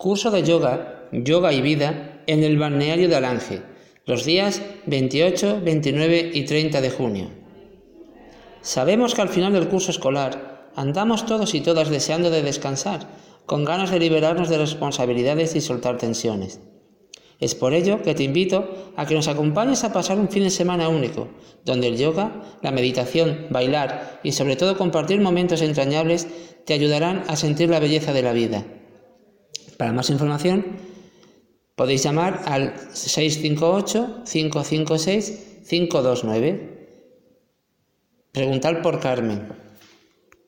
Curso de yoga, yoga y vida en el balneario de Alange, los días 28, 29 y 30 de junio. Sabemos que al final del curso escolar andamos todos y todas deseando de descansar, con ganas de liberarnos de responsabilidades y soltar tensiones. Es por ello que te invito a que nos acompañes a pasar un fin de semana único, donde el yoga, la meditación, bailar y sobre todo compartir momentos entrañables te ayudarán a sentir la belleza de la vida. Para más información, podéis llamar al 658-556-529. Preguntar por Carmen.